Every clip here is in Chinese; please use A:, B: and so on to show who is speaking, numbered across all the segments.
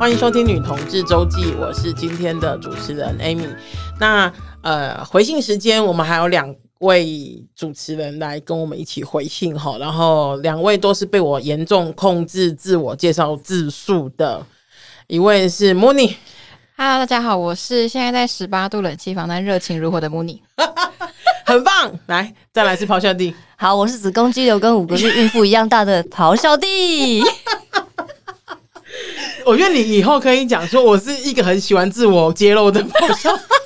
A: 欢迎收听《女同志周记》，我是今天的主持人 Amy。那呃，回信时间，我们还有两位主持人来跟我们一起回信哈。然后两位都是被我严重控制自我介绍字数的，一位是 Mooney。
B: Hello，大家好，我是现在在十八度冷气房，但热情如火的 Mooney。
A: 很棒，来，再来是咆哮帝。
C: 好，我是子宫肌瘤跟五个月孕妇一样大的咆哮帝。
A: 我觉得你以后可以讲说，我是一个很喜欢自我揭露的。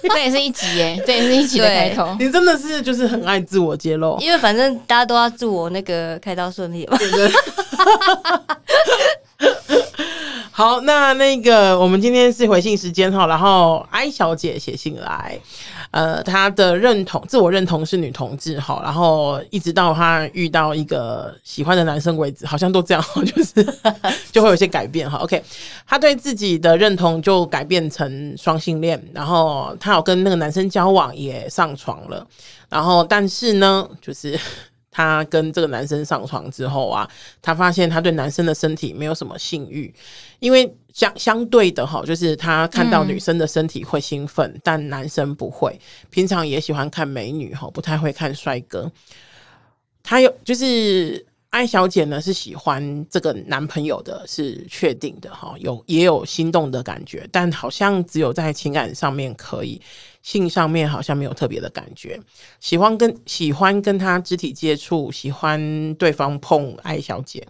B: 这也是一集耶，这也是一集的开头。
A: 你真的是就是很爱自我揭露，
C: 因为反正大家都要祝我那个开刀顺利嘛。
A: 好，那那个我们今天是回信时间哈，然后艾小姐写信来，呃，他的认同自我认同是女同志哈，然后一直到他遇到一个喜欢的男生为止，好像都这样，就是就会有些改变哈。OK，他对自己的认同就改变成双性恋，然后他有跟那个男生交往，也上床了，然后但是呢，就是。他跟这个男生上床之后啊，她发现她对男生的身体没有什么性欲，因为相相对的哈，就是她看到女生的身体会兴奋，嗯、但男生不会。平常也喜欢看美女哈，不太会看帅哥。他有就是艾小姐呢，是喜欢这个男朋友的，是确定的哈，有也有心动的感觉，但好像只有在情感上面可以。性上面好像没有特别的感觉，喜欢跟喜欢跟他肢体接触，喜欢对方碰艾小姐，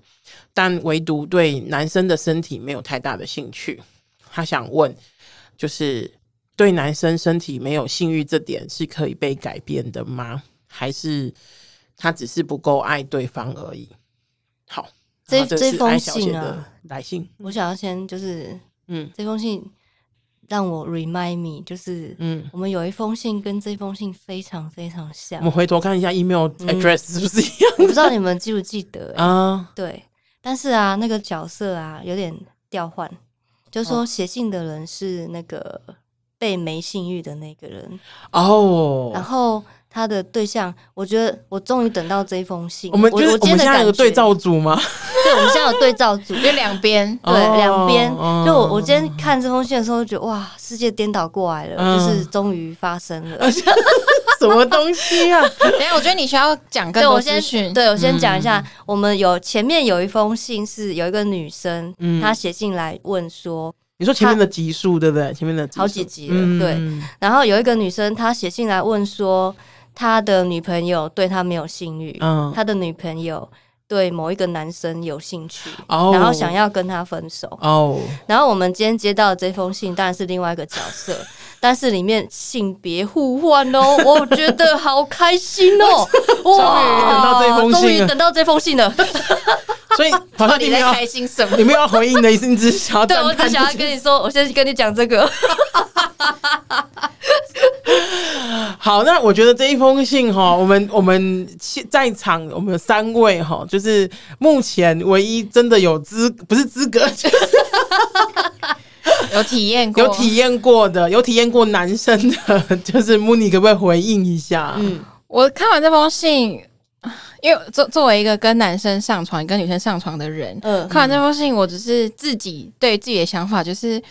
A: 但唯独对男生的身体没有太大的兴趣。他想问，就是对男生身体没有性欲这点是可以被改变的吗？还是他只是不够爱对方而已？好，
C: 这这封信啊，
A: 来信，
C: 我想要先就是，嗯，这封信。让我 remind me，就是，嗯，我们有一封信跟这封信非常非常像。
A: 我们回头看一下 email address 是不是一样？
C: 我不知道你们记不记得 啊？对，但是啊，那个角色啊有点调换，就是说写信的人是那个被没性欲的那个人哦，然后。他的对象，我觉得我终于等到这封信。
A: 我们就是我，我们现在有个对照组吗？
C: 对，我们现在有对照组，
B: 就两边，
C: 对，两边。就我我今天看这封信的时候，觉得哇，世界颠倒过来了，嗯、就是终于发生了。
A: 什么东西啊？
B: 等下，我觉得你需要讲更多资讯。
C: 对，我先讲一下，嗯、我们有前面有一封信是有一个女生，嗯、她写信来问说，
A: 你说前面的集数对不对？前面的
C: 好几集了，嗯、对。然后有一个女生，她写信来问说。他的女朋友对他没有性欲，嗯，他的女朋友对某一个男生有兴趣，哦，然后想要跟他分手，哦，然后我们今天接到的这封信当然是另外一个角色，但是里面性别互换哦，我觉得好开心哦，哇，终于等到这封信了，
A: 所以好像你在开心什么？你们要回应的意思，你只是想要
C: 对，我只想要跟你说，我先跟你讲这个。
A: 好，那我觉得这一封信哈，我们我们在场我们三位哈，就是目前唯一真的有资不是资格，就是
B: 有体验过
A: 有体验过的有体验过男生的，就是 Mooney 可不可以回应一下？
B: 嗯，我看完这封信，因为作作为一个跟男生上床、跟女生上床的人，嗯，看完这封信，我只是自己对自己的想法就是。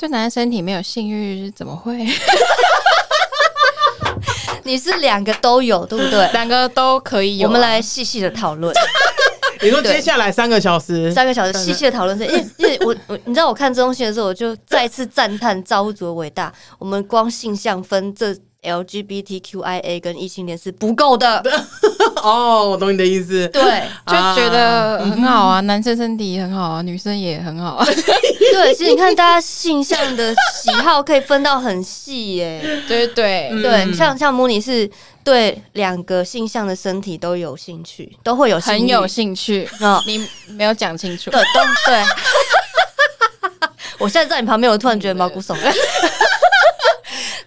B: 对男人身体没有性欲，怎么会？
C: 你是两个都有，对不对？
B: 两个都可以有，
C: 我们来细细的讨论。
A: 你说接下来三个小时，
C: 三个小时细细的讨论是，因为因为我我你知道我看这东西的时候，我就再次赞叹造物主的伟大。我们光性向分这。LGBTQIA 跟异性恋是不够的
A: 哦，我懂你的意思。
C: 对，
B: 就觉得很好啊，男生身体很好啊，女生也很好啊。
C: 对，其实你看大家性向的喜好可以分到很细耶。
B: 对对
C: 对，像像 Mooney 是对两个性向的身体都有兴趣，都会有
B: 很有兴趣。哦，你没有讲清楚。
C: 对，都对。我现在在你旁边，我突然觉得毛骨悚然。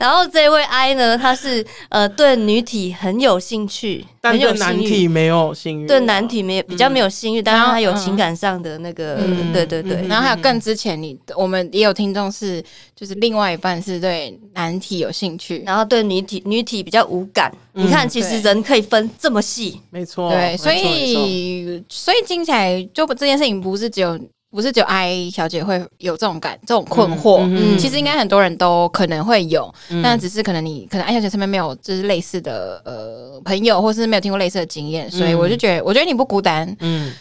C: 然后这位 I 呢，他是呃对女体很有兴趣，
A: 但对男体没有性欲，
C: 对男体没比较没有性欲，但是他有情感上的那个，对对对。
B: 然后还有更之前，你我们也有听众是，就是另外一半是对男体有兴趣，
C: 然后对女体女体比较无感。你看，其实人可以分这么细，
A: 没错。
B: 对，所以所以听起来就这件事情不是只有不是只有 I 小姐会有这种感这种困惑，嗯，其实应该很多人都可能会有，但只是可能你可能 I 小姐身边没有就是类似的呃朋友，或是没有听过类似的经验，所以我就觉得我觉得你不孤单，嗯，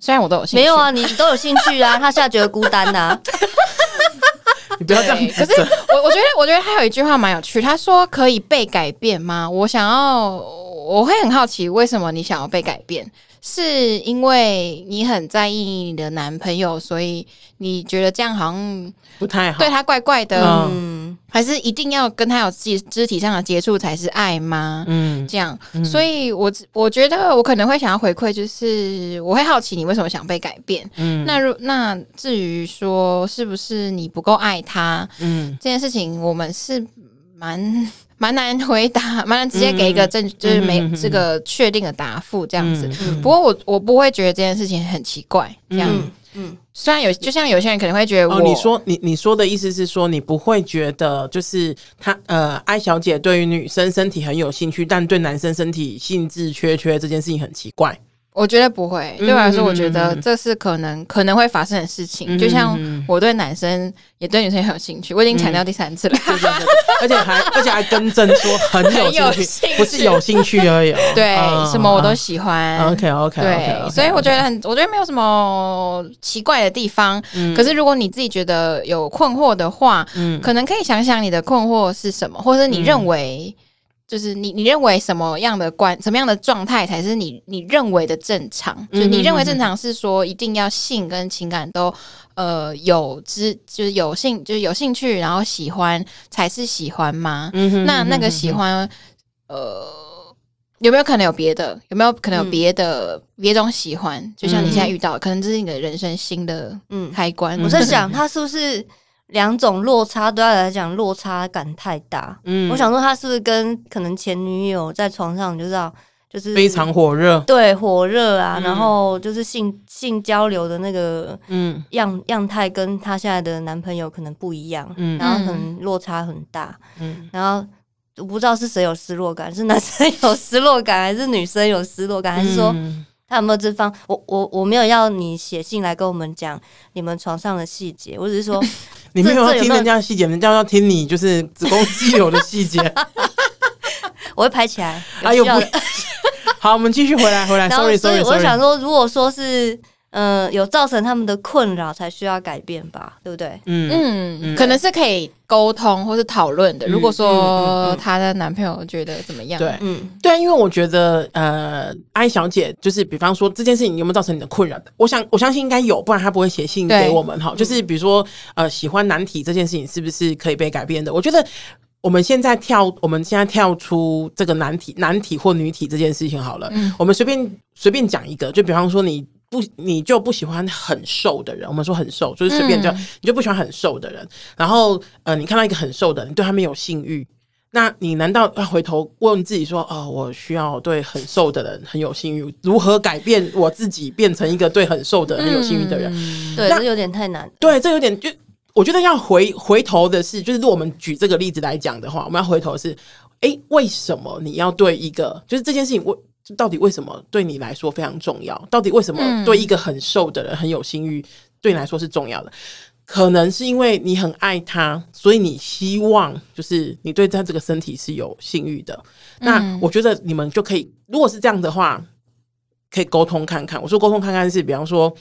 B: 虽然我都有兴趣，
C: 没有啊，你都有兴趣啊，他现在觉得孤单呐。
A: 你不要这样。
B: 可是我我觉得我觉得他有一句话蛮有趣，他说可以被改变吗？我想要，我会很好奇，为什么你想要被改变？是因为你很在意你的男朋友，所以你觉得这样好像
A: 不太好，
B: 对他怪怪的，嗯，还是一定要跟他有肢肢体上的接触才是爱吗？嗯，这样，嗯、所以我我觉得我可能会想要回馈，就是我会好奇你为什么想被改变。嗯，那如那至于说是不是你不够爱他，嗯，这件事情我们是蛮。蛮难回答，蛮难直接给一个正，嗯、就是没这个确定的答复这样子。嗯、不过我我不会觉得这件事情很奇怪，这样。嗯，嗯虽然有，就像有些人可能会觉得我，哦、你
A: 说你你说的意思是说，你不会觉得就是他呃，艾小姐对于女生身体很有兴趣，但对男生身体兴致缺缺这件事情很奇怪。
B: 我觉得不会，对我来说，我觉得这是可能、嗯、可能会发生的事情。嗯、就像我对男生也对女生很有兴趣，我已经强调第三次了，嗯、
A: 而且还而且还更正说很有兴趣，不是有兴趣而已。
B: 对，嗯、什么我都喜欢。
A: OK OK，对
B: 所以我觉得很，我觉得没有什么奇怪的地方。嗯、可是如果你自己觉得有困惑的话，嗯，可能可以想想你的困惑是什么，或者你认为。就是你，你认为什么样的关，什么样的状态才是你你认为的正常？就你认为正常是说一定要性跟情感都呃有之，就是有兴，就是有兴趣，然后喜欢才是喜欢吗？那那个喜欢呃有没有可能有别的？有没有可能有别的别、嗯、种喜欢？就像你现在遇到，可能这是你的人生新的嗯开关。
C: 我在想，他是不是？两种落差对他来讲落差感太大，嗯，我想说他是不是跟可能前女友在床上就知道就是
A: 非常火热，
C: 对火热啊，嗯、然后就是性性交流的那个嗯。样样态跟他现在的男朋友可能不一样，嗯，然后可能落差很大，嗯，然后我不知道是谁有失落感，是男生有失落感还是女生有失落感，还是说他有没有这方？我我我没有要你写信来跟我们讲你们床上的细节，我只是说。
A: 你没有要听人家的细节，人家要听你就是子宫肌瘤的细节。
C: 我会拍起来。
A: 哎呦不！好，我们继续回来，回来。Sorry，Sorry，
C: 我想说，如果说是呃有造成他们的困扰，才需要改变吧，对不对？
B: 嗯嗯，可能是可以沟通或是讨论的。如果说她的男朋友觉得怎么样？
A: 对，嗯，对，因为我觉得呃，艾小姐就是，比方说这件事情有没有造成你的困扰的？我想我相信应该有，不然她不会写信给我们哈。就是比如说呃，喜欢男体这件事情是不是可以被改变的？我觉得。我们现在跳，我们现在跳出这个男体、男体或女体这件事情好了。嗯，我们随便随便讲一个，就比方说你不，你就不喜欢很瘦的人。我们说很瘦，就是随便就、嗯、你就不喜欢很瘦的人。然后呃，你看到一个很瘦的人，你对他没有性欲，那你难道要回头问自己说，哦，我需要对很瘦的人很有性欲？如何改变我自己，变成一个对很瘦的人很有性欲的人？
C: 嗯、对，这有点太难。
A: 对，这有点就。我觉得要回回头的是，就是如果我们举这个例子来讲的话，我们要回头是，诶，为什么你要对一个，就是这件事情，为到底为什么对你来说非常重要？到底为什么对一个很瘦的人很有性欲，对你来说是重要的？可能是因为你很爱他，所以你希望就是你对他这个身体是有性欲的。那我觉得你们就可以，如果是这样的话，可以沟通看看。我说沟通看看是，比方说。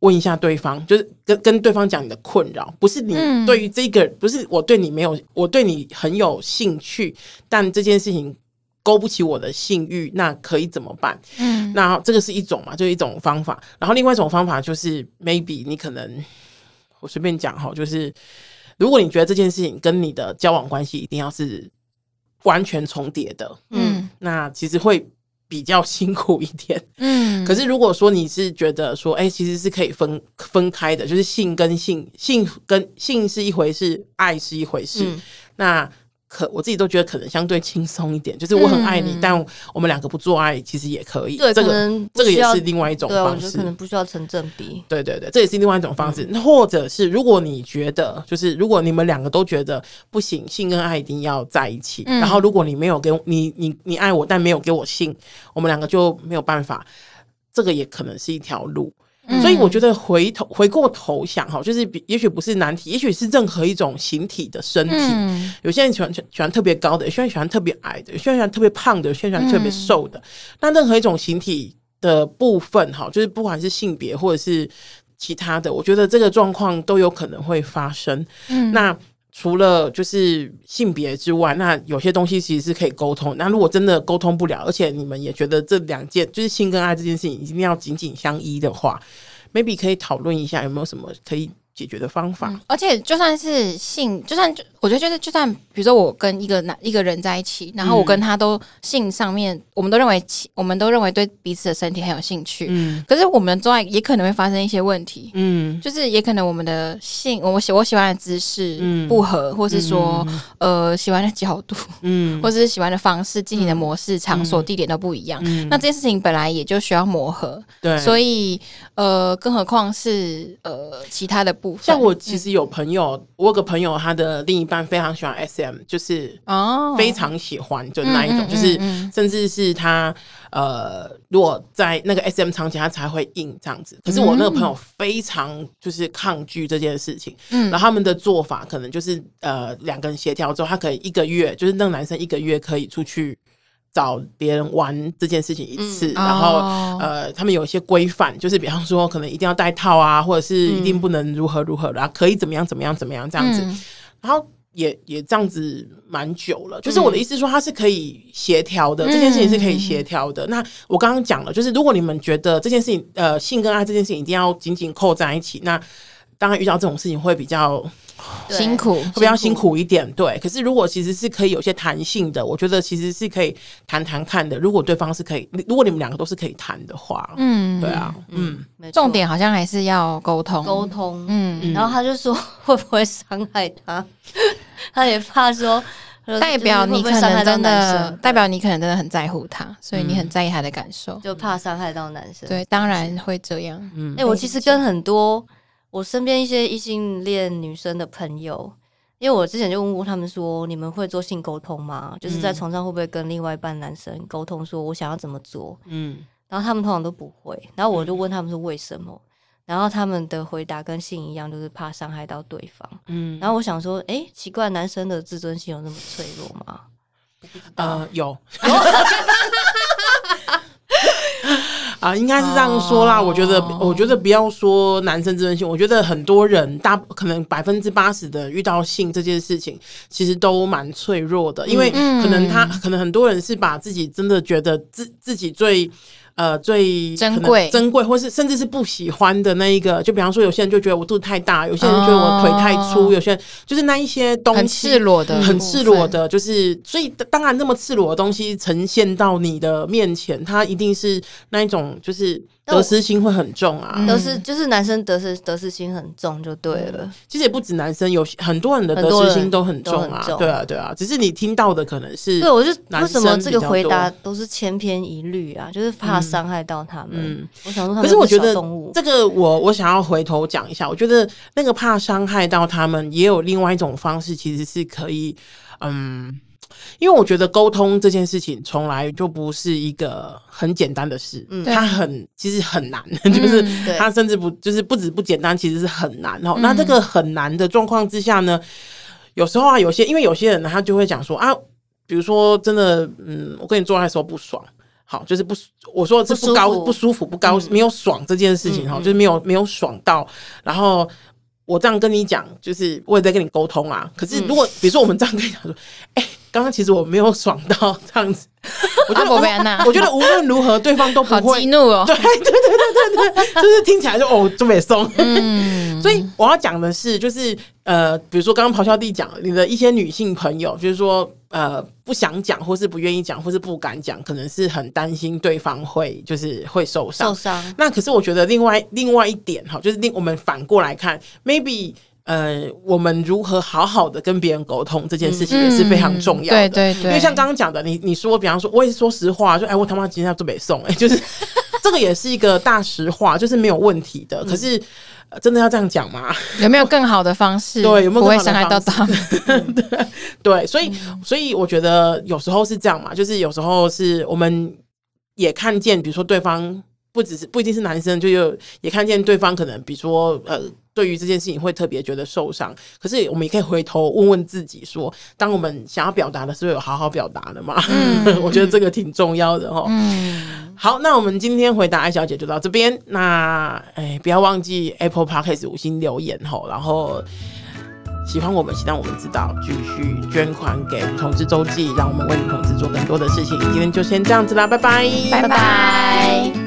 A: 问一下对方，就是跟跟对方讲你的困扰，不是你对于这个，嗯、不是我对你没有，我对你很有兴趣，但这件事情勾不起我的性欲，那可以怎么办？嗯，那这个是一种嘛，就是一种方法。然后另外一种方法就是，maybe 你可能我随便讲哈，就是如果你觉得这件事情跟你的交往关系一定要是完全重叠的，嗯，那其实会。比较辛苦一点，嗯，可是如果说你是觉得说，哎、欸，其实是可以分分开的，就是性跟性，性跟性是一回事，爱是一回事，嗯、那。可我自己都觉得可能相对轻松一点，就是我很爱你，嗯、但我们两个不做爱其实也可以。
C: 对，
A: 这个
C: 这
A: 个也是另外一种方式。
C: 可能不需要成正比。
A: 对对对，这也是另外一种方式。嗯、或者是如果你觉得，就是如果你们两个都觉得不行，性跟爱一定要在一起。嗯、然后如果你没有给我你你你爱我，但没有给我性，我们两个就没有办法。这个也可能是一条路。嗯、所以我觉得回头回过头想哈，就是也许不是难题，也许是任何一种形体的身体。嗯、有些人喜欢喜欢特别高的，有些人喜欢特别矮的，有些人喜欢特别胖的，有些人喜欢特别瘦的。那、嗯、任何一种形体的部分哈，就是不管是性别或者是其他的，我觉得这个状况都有可能会发生。嗯，那。除了就是性别之外，那有些东西其实是可以沟通。那如果真的沟通不了，而且你们也觉得这两件就是性跟爱这件事情一定要紧紧相依的话，maybe 可以讨论一下有没有什么可以解决的方法。
B: 嗯，而且就算是性，就算我觉得就是就算比如说我跟一个男一个人在一起，然后我跟他都性上面，嗯、我们都认为我们都认为对彼此的身体很有兴趣，嗯，可是我们做爱也可能会发生一些问题，嗯，就是也可能我们的性，我喜我喜欢的姿势不合，嗯、或是说、嗯、呃喜欢的角度，嗯，或者是喜欢的方式进行的模式、场所、地点都不一样，嗯，那这件事情本来也就需要磨合，对，所以呃，更何况是呃其他的。
A: 像我其实有朋友，嗯、我有个朋友，他的另一半非常喜欢 SM，就是哦，非常喜欢，就那一种，就是甚至是他呃，如果在那个 SM 场景，他才会硬这样子。可是我那个朋友非常就是抗拒这件事情，嗯，然后他们的做法可能就是呃，两个人协调之后，他可以一个月，就是那个男生一个月可以出去。找别人玩这件事情一次，嗯、然后、哦、呃，他们有一些规范，就是比方说，可能一定要戴套啊，或者是一定不能如何如何，然后可以怎么样怎么样怎么样这样子，嗯、然后也也这样子蛮久了。就是我的意思说，它是可以协调的，嗯、这件事情是可以协调的。嗯、那我刚刚讲了，就是如果你们觉得这件事情，呃，性跟爱这件事情一定要紧紧扣在一起，那当然遇到这种事情会比较。
B: 辛苦
A: 会比较辛苦一点，对。可是如果其实是可以有些弹性的，我觉得其实是可以谈谈看的。如果对方是可以，如果你们两个都是可以谈的话，嗯，对啊，嗯，
B: 重点好像还是要沟通，
C: 沟通，嗯。然后他就说会不会伤害他？他也怕说
B: 代表你可能真的代表你可能真的很在乎他，所以你很在意他的感受，
C: 就怕伤害到男生。
B: 对，当然会这样。嗯，
C: 哎，我其实跟很多。我身边一些异性恋女生的朋友，因为我之前就问过他们说，你们会做性沟通吗？就是在床上会不会跟另外一半男生沟通，说我想要怎么做？嗯，然后他们通常都不会。然后我就问他们说为什么？嗯、然后他们的回答跟性一样，就是怕伤害到对方。嗯，然后我想说，哎、欸，奇怪，男生的自尊心有那么脆弱吗？
A: 呃，有。啊，应该是这样说啦。Oh. 我觉得，我觉得不要说男生自尊心，我觉得很多人大可能百分之八十的遇到性这件事情，其实都蛮脆弱的，因为可能他可能很多人是把自己真的觉得自自己最。呃，最
B: 珍贵、
A: 珍贵，或是甚至是不喜欢的那一个，就比方说，有些人就觉得我肚子太大，有些人觉得我腿太粗，哦、有些人就是那一些东西
B: 很赤裸的，
A: 很赤裸的，就是所以当然那么赤裸的东西呈现到你的面前，它一定是那一种就是。得失心会很重啊，
C: 得失就是男生得失得失心很重就对了。
A: 其实也不止男生，有很多人的得失心都很重啊。对啊，对啊，只是你听到的可能是。
C: 对，我就为什么这个回答都是千篇一律啊？就是怕伤害到他们。嗯，我想说。可是我觉得
A: 这个我我想要回头讲一下，我觉得那个怕伤害到他们，也有另外一种方式，其实是可以嗯。因为我觉得沟通这件事情从来就不是一个很简单的事，嗯，它很其实很难，嗯、就是它甚至不就是不止不简单，其实是很难哦。嗯、那这个很难的状况之下呢，有时候啊，有些因为有些人呢，他就会讲说啊，比如说真的，嗯，我跟你做爱的时候不爽，好，就是不，我说的是不高不舒服不高、嗯、没有爽这件事情哈，嗯、就是没有没有爽到，然后我这样跟你讲，就是我也在跟你沟通啊。可是如果、嗯、比如说我们这样跟你讲说，哎、欸。刚刚其实我没有爽到这样子，我觉得我我觉得无论如何对方都不会
B: 激怒哦。
A: 对对对对对对，就是听起来就哦，这么松。嗯，所以我要讲的是，就是呃，比如说刚刚咆哮帝讲你的一些女性朋友，就是说呃不想讲，或是不愿意讲，或是不敢讲，可能是很担心对方会就是会受伤。受伤。那可是我觉得另外另外一点哈，就是另我们反过来看，maybe。呃，我们如何好好的跟别人沟通这件事情也是非常重要的。嗯、对对对，因为像刚刚讲的，你你说，比方说，我也是说实话，就哎，我他妈今天要做北宋，哎，就是 这个也是一个大实话，就是没有问题的。可是、呃、真的要这样讲吗？
B: 有没有更好的方式？
A: 对，有没有
B: 不会伤害到他们？
A: 对 对，所以所以我觉得有时候是这样嘛，就是有时候是我们也看见，比如说对方。不只是不一定是男生，就有也看见对方可能，比如说呃。对于这件事情会特别觉得受伤，可是我们也可以回头问问自己说，当我们想要表达的时候，有好好表达的吗？嗯、我觉得这个挺重要的哈。嗯，好，那我们今天回答艾小姐就到这边。那哎，不要忘记 Apple Podcast 五星留言吼，然后喜欢我们，希望我们知道，继续捐款给同志周记，让我们为女同志做更多的事情。今天就先这样子啦，拜拜，
B: 拜拜。